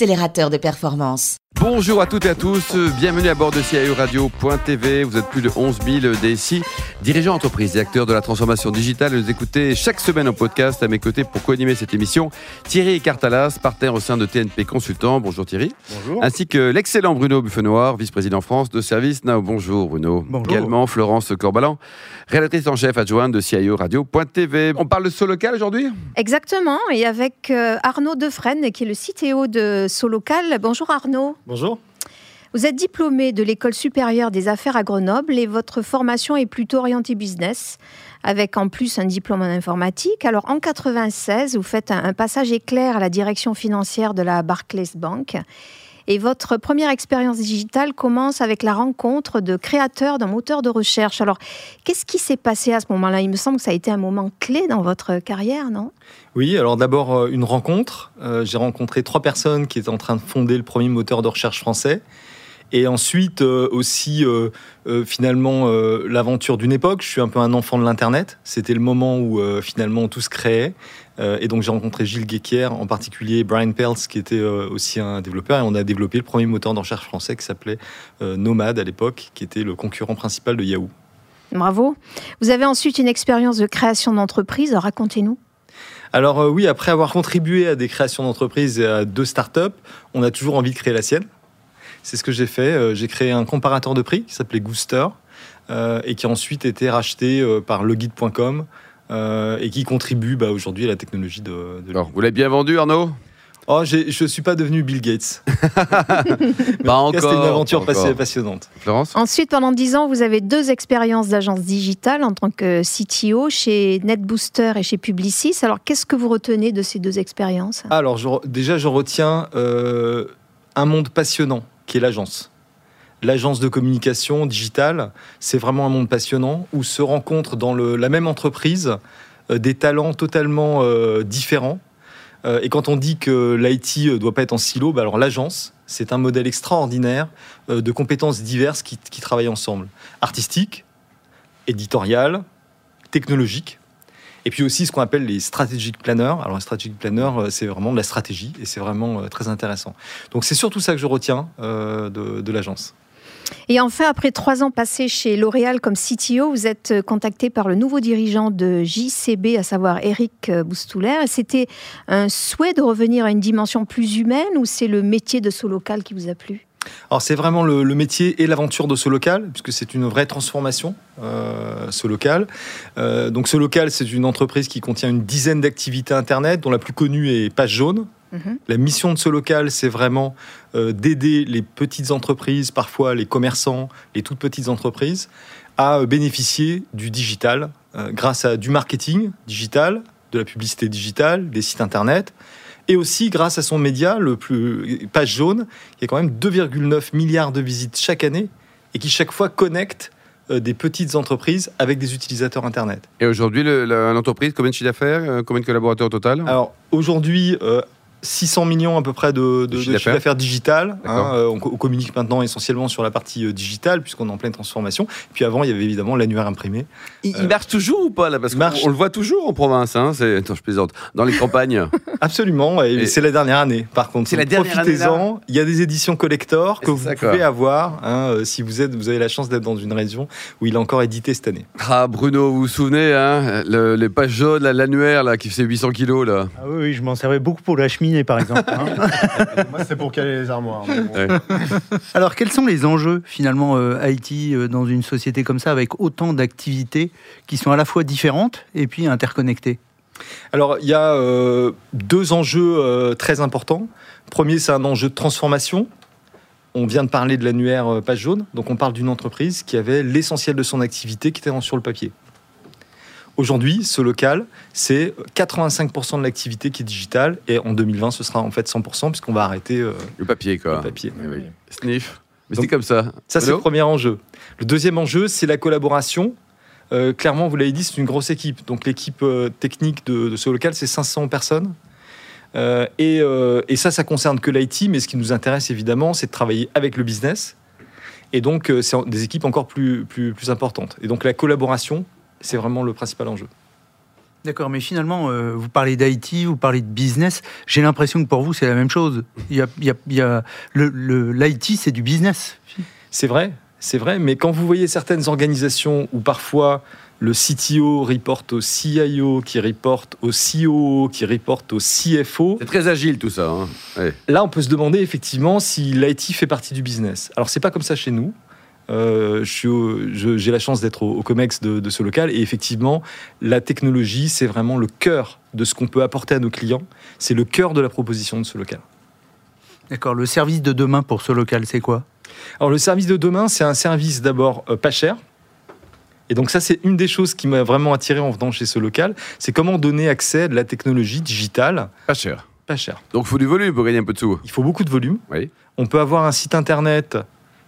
accélérateur de performance. Bonjour à toutes et à tous, bienvenue à bord de CIO Radio.tv. Vous êtes plus de 11 000 DSI, dirigeants d'entreprise et acteurs de la transformation digitale. Vous écoutez chaque semaine au podcast à mes côtés pour co-animer cette émission. Thierry Cartalas, partenaire au sein de TNP Consultant. Bonjour Thierry. Bonjour. Ainsi que l'excellent Bruno Buffenoir, vice-président France de Service Now. Bonjour Bruno. Bonjour. Également Florence Corbalan, rédactrice en chef adjointe de CIO Radio.tv. On parle de saut local aujourd'hui? Exactement, et avec euh, Arnaud Defresne, qui est le CTO de Bonjour Arnaud. Bonjour. Vous êtes diplômé de l'École supérieure des affaires à Grenoble et votre formation est plutôt orientée business, avec en plus un diplôme en informatique. Alors en 96, vous faites un passage éclair à la direction financière de la Barclays Bank. Et votre première expérience digitale commence avec la rencontre de créateurs d'un moteur de recherche. Alors, qu'est-ce qui s'est passé à ce moment-là? Il me semble que ça a été un moment clé dans votre carrière, non? Oui, alors d'abord euh, une rencontre. Euh, J'ai rencontré trois personnes qui étaient en train de fonder le premier moteur de recherche français. Et ensuite euh, aussi finalement l'aventure d'une époque. Je suis un peu un enfant de l'Internet. C'était le moment où finalement tout se créait. Euh, et donc j'ai rencontré Gilles Guéquier, en particulier Brian Perls, qui était euh, aussi un développeur. Et on a développé le premier moteur de recherche français qui s'appelait euh, Nomad à l'époque, qui était le concurrent principal de Yahoo. Bravo. Vous avez ensuite une expérience de création d'entreprise. Racontez-nous. Alors euh, oui, après avoir contribué à des créations d'entreprises et à deux startups, on a toujours envie de créer la sienne. C'est ce que j'ai fait. J'ai créé un comparateur de prix qui s'appelait Gooster euh, et qui a ensuite été racheté par leguide.com euh, et qui contribue bah, aujourd'hui à la technologie de, de Alors, vous l'avez bien vendu Arnaud? Oh, je ne suis pas devenu Bill Gates. Pas en C'était une aventure encore. passionnante. Florence? Ensuite, pendant 10 ans, vous avez deux expériences d'agence digitale en tant que CTO chez NetBooster et chez Publicis. Alors, qu'est-ce que vous retenez de ces deux expériences? Alors, je déjà, je retiens euh, un monde passionnant qui est l'agence. L'agence de communication digitale, c'est vraiment un monde passionnant où se rencontrent dans la même entreprise euh, des talents totalement euh, différents. Euh, et quand on dit que l'IT ne doit pas être en silo, bah alors l'agence, c'est un modèle extraordinaire de compétences diverses qui, travaillent ensemble. Artistique, éditorial, technologique. Et puis aussi ce qu'on appelle les strategic planners. Alors un strategic planner, c'est vraiment de la stratégie et c'est vraiment très intéressant. Donc c'est surtout ça que je retiens de l'agence. Et enfin, après trois ans passés chez L'Oréal comme CTO, vous êtes contacté par le nouveau dirigeant de JCB, à savoir Eric euh, Boustouler. C'était un souhait de revenir à une dimension plus humaine ou c'est le métier de Solocal qui vous a plu? Alors c'est vraiment le, le métier et l'aventure de ce local, puisque c'est une vraie transformation, euh, ce local. Euh, donc ce local, c'est une entreprise qui contient une dizaine d'activités Internet, dont la plus connue est Page Jaune. Mhm. La mission de ce local, c'est vraiment euh, d'aider les petites entreprises, parfois les commerçants, les toutes petites entreprises, à euh, bénéficier du digital euh, grâce à du marketing digital, de la publicité digitale, des sites Internet, et aussi grâce à son média, le plus Page Jaune, qui a quand même 2,9 milliards de visites chaque année et qui chaque fois connecte des petites entreprises avec des utilisateurs Internet. Et aujourd'hui, le- l'entreprise, combien de chiffre d'affaires Combien de collaborateurs au total? Alors aujourd'hui, euh, 600 millions à peu près de, de- de chiffre d'affaires. digital. Hein, euh, on, co- on communique maintenant essentiellement sur la partie euh, digitale puisqu'on est en pleine transformation. Puis avant, il y avait évidemment l'annuaire imprimé. il, il marche toujours ou pas là Parce qu'on le voit toujours en province. Hein, c'est- Attends, je plaisante. Dans les campagnes. Absolument, et, Et- c'est la dernière année. Par contre, C'est la dernière année, Profitez-en. Il y a des éditions collector que vous ça, pouvez avoir hein, euh, si vous êtes, vous avez la chance d'être dans une région où il est encore édité cette année. Ah, Bruno, vous vous souvenez, hein, le- les pages jaunes, là, l'annuaire là, qui faisait 800 kilos là. Ah oui, oui, je m'en servais beaucoup pour la cheminée, par exemple. hein. Moi, c'est pour caler les armoires. mais bon. Ouais. Alors, quels sont les enjeux, finalement, euh, IT euh, dans une société comme ça, avec autant d'activités qui sont à la fois différentes et puis interconnectées? Alors, il y a euh, deux enjeux euh, très importants. Premier, c'est un enjeu de transformation. On vient de parler de l'annuaire euh, page jaune, donc on parle d'une entreprise qui avait l'essentiel de son activité qui était sur le papier. Aujourd'hui, ce local, c'est 85% de l'activité qui est digitale, et en 2020, ce sera en fait 100%, puisqu'on va arrêter euh, Le papier, quoi. le papier. Oui. Sniff. Mais c'est comme ça. Ça, c'est le premier enjeu. Le deuxième enjeu, c'est la collaboration. Euh, clairement, vous l'avez dit, c'est une grosse équipe. Donc, l'équipe euh, technique de, de ce local, c'est 500 personnes. Euh, et, et ça, ça concerne que l'IT, mais ce qui nous intéresse évidemment, c'est de travailler avec le business. Et donc, c'est des équipes encore plus, plus, plus importantes. Et donc, la collaboration, c'est vraiment le principal enjeu. D'accord, mais finalement, euh, vous parlez d'IT, vous parlez de business. J'ai l'impression que pour vous, c'est la même chose. Il y a, il y a- il y a- le, le- l'IT, c'est du business. C'est vrai, c'est vrai, mais quand vous voyez certaines organisations où parfois le CTO reporte au CIO, qui reporte au COO, qui reporte au CFO, C'est très agile tout ça. hein. Ouais. là on peut se demander effectivement si l'IT fait partie du business. Alors c'est pas comme ça chez nous. Euh, j'ai la chance d'être au, au COMEX de, de ce local et effectivement la technologie c'est vraiment le cœur de ce qu'on peut apporter à nos clients. C'est le cœur de la proposition de ce local. D'accord, le service de demain pour ce local, c'est quoi? Alors le service de demain, c'est un service d'abord euh, pas cher. Et donc ça, c'est une des choses qui m'a vraiment attiré en venant chez ce local, c'est comment donner accès à de la technologie digitale Pas cher. pas cher. Donc il faut du volume pour gagner un peu de sous. Il faut beaucoup de volume. Oui. On peut avoir un site internet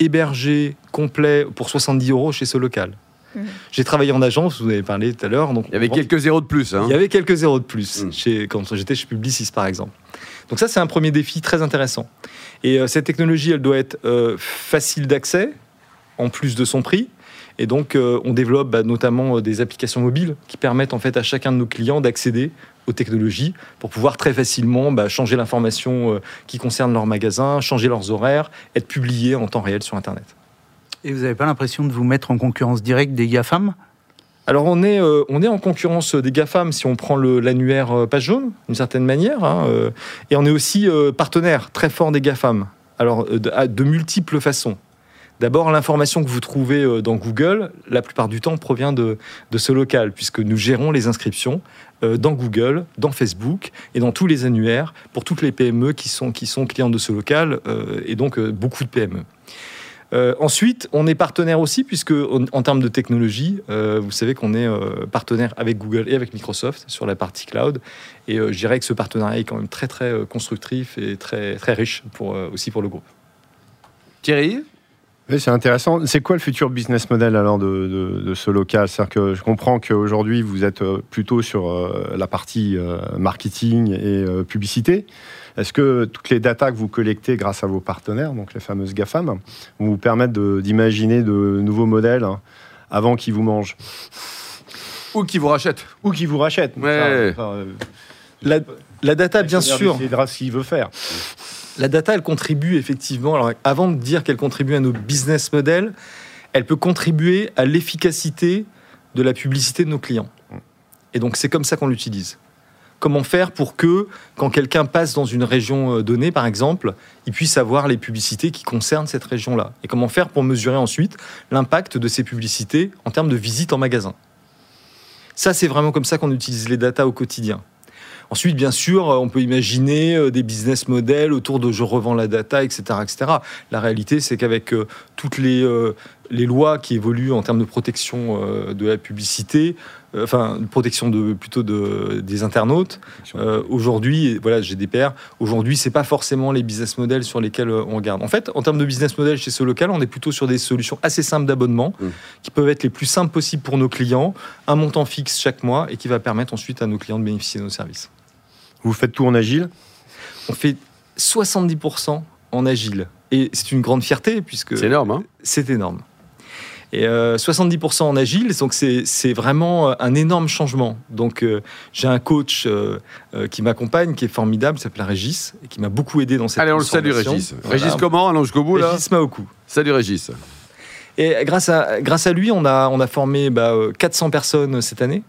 hébergé, complet, pour 70 euros chez ce local. Mhm. J'ai travaillé en agence, vous en avez parlé tout à l'heure. donc Il y avait quelques zéros de plus. Hein. il y avait quelques zéros de plus chez, quand j'étais chez Publicis, par exemple. Donc ça, c'est un premier défi très intéressant. Et euh, cette technologie, elle doit être euh, facile d'accès, en plus de son prix. Et donc, euh, on développe bah, notamment euh, des applications mobiles qui permettent en fait à chacun de nos clients d'accéder aux technologies pour pouvoir très facilement bah, changer l'information euh, qui concerne leur magasin, changer leurs horaires, être publié en temps réel sur Internet. Et vous n'avez pas l'impression de vous mettre en concurrence directe des GAFAM? Alors on est, euh, on est en concurrence des GAFAM si on prend le- l'annuaire euh, page jaune, d'une certaine manière, hein, euh, et on est aussi euh, partenaire très fort des GAFAM, alors euh, de, à de multiples façons. D'abord, l'information que vous trouvez euh, dans Google, la plupart du temps, provient de, de ce local, puisque nous gérons les inscriptions euh, dans Google, dans Facebook et dans tous les annuaires pour toutes les PME qui sont, qui sont clients de ce local, euh, et donc beaucoup de PME. Ensuite, on est partenaire aussi, puisque en, termes de technologie, vous savez qu'on est partenaire avec Google et avec Microsoft sur la partie cloud. Et je dirais que ce partenariat est quand même très très constructif et très très riche pour, aussi pour le groupe. Thierry? Oui, c'est intéressant. C'est quoi le futur business model alors de, de- de ce local? C'est-à-dire que je comprends qu'aujourd'hui vous êtes euh, plutôt sur euh, la partie euh, marketing et publicité. Est-ce que toutes les datas que vous collectez grâce à vos partenaires, donc les fameuses GAFAM, vont vous permettre de- d'imaginer de, nouveaux modèles hein, avant qu'ils vous mangent? Ou qui vous rachète ou qu'ils vous rachètent Ouais. Enfin, La, la data, bien sûr, Il décidera ce qu'il veut faire. La data, elle contribue effectivement. Alors, avant de dire qu'elle contribue à nos business models, elle peut contribuer à l'efficacité de la publicité de nos clients. Et donc, c'est comme ça qu'on l'utilise. Comment faire pour que, quand quelqu'un passe dans une région euh, donnée, par exemple, il puisse avoir les publicités qui concernent cette région-là? Et comment faire pour mesurer ensuite l'impact de ces publicités en termes de visite en magasin? Ça, c'est vraiment comme ça qu'on utilise les datas au quotidien. Ensuite, bien sûr, on peut imaginer euh, des business models autour de je revends la data, etc. etc. La réalité, c'est qu'avec euh, toutes les, euh, les lois qui évoluent en termes de protection de la publicité, enfin, de protection de, plutôt de, des internautes, euh, aujourd'hui, voilà, GDPR, aujourd'hui, c'est pas forcément les business models sur lesquels on regarde. En fait, en termes de business model chez ce local, on est plutôt sur des solutions assez simples d'abonnement, Mm. qui peuvent être les plus simples possibles pour nos clients, un montant fixe chaque mois et qui va permettre ensuite à nos clients de bénéficier de nos services. Vous faites tout en agile On fait 70% en agile. Et c'est une grande fierté puisque C'est énorme. Hein c'est énorme. Et euh, 70% en agile, donc c'est c'est vraiment euh, un énorme changement. Donc euh, j'ai un coach euh, euh, qui m'accompagne, qui est formidable, qui s'appelle Régis, et qui m'a beaucoup aidé dans cette Allez, on le salue. Régis. Voilà. Régis, comment? Allons jusqu'au bout, là? Régis Maoku. Salut, Régis. Et grâce à, grâce à lui, on a, on a formé bah, euh, 400 personnes cette année.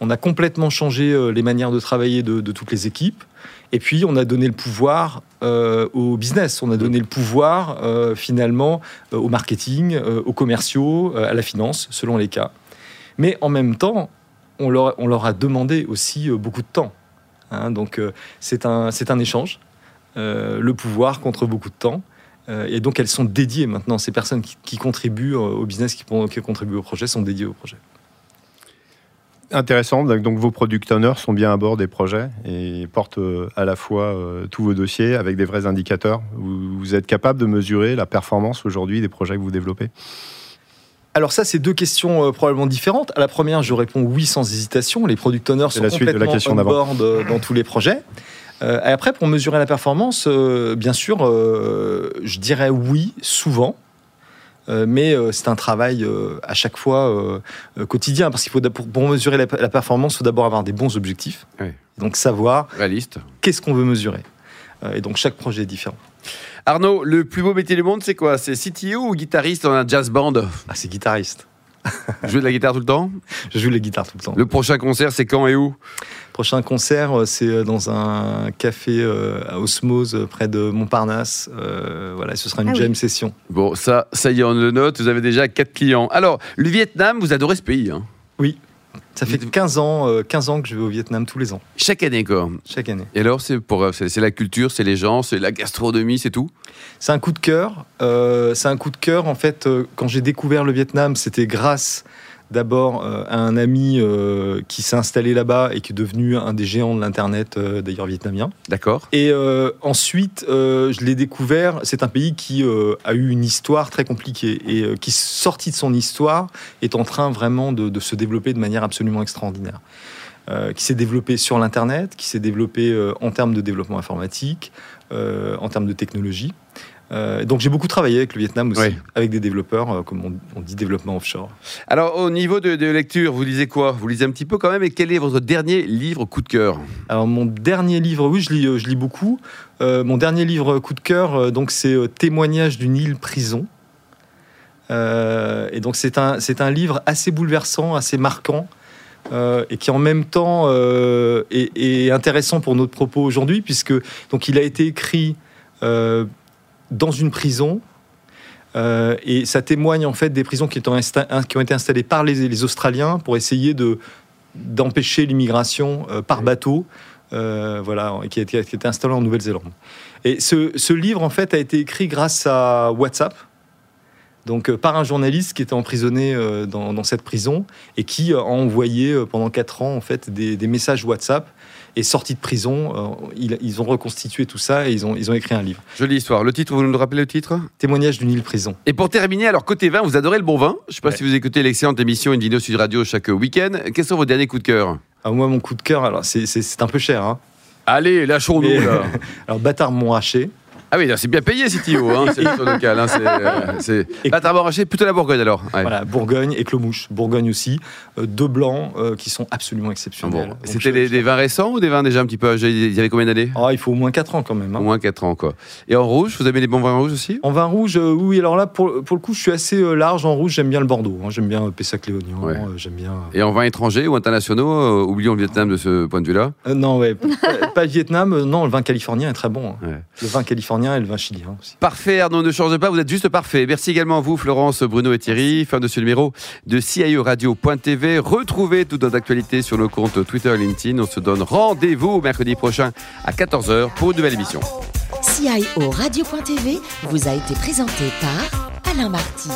On a complètement changé euh, les manières de travailler de, toutes les équipes. Et puis, on a donné le pouvoir euh, au business. On a donné le pouvoir, euh, finalement, au marketing, aux commerciaux, à la finance, selon les cas. Mais en même temps, on leur, a demandé aussi beaucoup de temps. Hein. donc, c'est un, échange. Le pouvoir contre beaucoup de temps. Et donc, elles sont dédiées maintenant. Ces personnes qui, contribuent au business, qui contribuent au projet, sont dédiées au projet. Intéressant. Donc, vos product owners sont bien à bord des projets et portent euh, à la fois euh, tous vos dossiers avec des vrais indicateurs. Vous, êtes capable de mesurer la performance aujourd'hui des projets que vous développez? Alors ça, c'est deux questions euh, probablement différentes. À la première, je réponds oui sans hésitation. Les product owners sont la suite de la complètement question on d'avant. board dans tous les projets. Euh, et après, pour mesurer la performance, euh, bien sûr, euh, je dirais oui souvent. Euh, mais euh, c'est un travail euh, à chaque fois quotidien parce qu'il faut pour, mesurer la, la performance, il faut d'abord avoir des bons objectifs. Oui. Donc savoir Réaliste. qu'est-ce qu'on veut mesurer. Et donc chaque projet est différent. Arnaud, le plus beau métier du monde, c'est quoi? C'est CTO ou guitariste dans un jazz band? Ah, c'est guitariste. Jouer de la guitare tout le temps? Je joue les guitares tout le temps. Le prochain concert, c'est quand et où? Prochain concert, euh, c'est euh, dans un café euh, à Osmose, près de Montparnasse. Euh, voilà, ce sera une Ah oui. jam session. Bon, ça, ça y est, on le note. Vous avez déjà quatre clients. Alors, le Vietnam, vous adorez ce pays. hein? Ça fait 15 ans, euh, 15 ans que je vais au Vietnam tous les ans, Chaque année, quoi. chaque année. Et alors, c'est pour, euh, c'est la culture, c'est les gens, c'est la gastronomie, c'est tout? C'est un coup de cœur. euh, c'est un coup de cœur, en fait, euh, quand j'ai découvert le Vietnam, c'était grâce d'abord euh, à un ami euh, qui s'est installé là-bas et qui est devenu un des géants de l'Internet, euh, d'ailleurs vietnamien. D'accord. Et ensuite, je l'ai découvert. C'est un pays qui a eu une histoire très compliquée et qui, sorti de son histoire, est en train vraiment de, de se développer de manière absolument extraordinaire. Euh, qui s'est développé sur l'Internet, qui s'est développé euh, en termes de développement informatique, euh, en termes de technologie. Euh, donc j'ai beaucoup travaillé avec le Vietnam aussi, Oui. avec des développeurs, euh, comme on, on dit développement offshore. Alors, au niveau de, de lecture, vous lisez quoi? Vous lisez un petit peu quand même. Et quel est votre dernier livre coup de cœur? Alors mon dernier livre, oui, je lis, je lis beaucoup. Euh, mon dernier livre coup de cœur, donc c'est Témoignage d'une île prison. Et donc c'est un, c'est un livre assez bouleversant, assez marquant, euh, et qui en même temps euh, est, est intéressant pour notre propos aujourd'hui, puisque donc il a été écrit euh, dans une prison. et ça témoigne en fait des prisons qui, étant insta- qui ont été installées par les, les Australiens pour essayer de d'empêcher l'immigration par bateau, voilà, qui a été, qui a été installé en Nouvelle-Zélande. Et ce, ce livre, en fait, a été écrit grâce à WhatsApp, donc euh, par un journaliste qui était emprisonné euh, dans, dans cette prison et qui a envoyé euh, pendant quatre ans, en fait, des, des messages WhatsApp. Et sorti de prison, euh, ils, ils ont reconstitué tout ça et ils ont, ils ont écrit un livre. Jolie histoire. Le titre, vous nous rappelez le titre? Témoignage d'une île prison. Et pour terminer, alors côté vin, vous adorez le bon vin? Je ne sais pas Ouais. si vous écoutez l'excellente émission Indino Sud Radio chaque week-end. Quels sont vos derniers coups de cœur? Ah, moi, mon coup de cœur, alors c'est- un peu cher. Hein. Allez, lâchons-nous là. Alors, Bâtard Montrachet, Ah oui, c'est bien payé, CTO, hein, c'est local. Hein, c'est, euh, c'est... Plutôt la Bourgogne alors. Ouais. Voilà, Bourgogne et Clomouche. Bourgogne aussi. Euh, deux blancs euh, qui sont absolument Ah exceptionnels. bon. C'était des, des vins récents ou des vins déjà un petit peu âgés Il y avait combien d'années? Ah, il faut au moins 4 ans quand même. hein. Au moins 4 ans, quoi. Et en rouge, vous avez des bons vins rouges aussi? En vin rouge, euh, oui, alors là, pour, pour le coup, je suis assez large. En rouge, j'aime bien le Bordeaux. hein. J'aime bien euh, Pessac-Léognan. Ouais. j'aime bien. Et en vins étrangers ou internationaux Oublions le Vietnam de ce point de vue-là? Non, ouais. pas, pas Vietnam. non, le vin californien est très bon. hein. Ouais. Le vin californien et le vin chilien aussi. Parfait, Arnaud, ne change pas, vous êtes juste parfait. Merci également à vous, Florence, Bruno et Thierry. Fin de ce numéro de CIO Radio.tv. Retrouvez toutes nos actualités sur nos comptes Twitter et LinkedIn. On se donne rendez-vous mercredi prochain à 14h pour une nouvelle émission. CIO Radio.tv vous a été présenté par Alain Marty.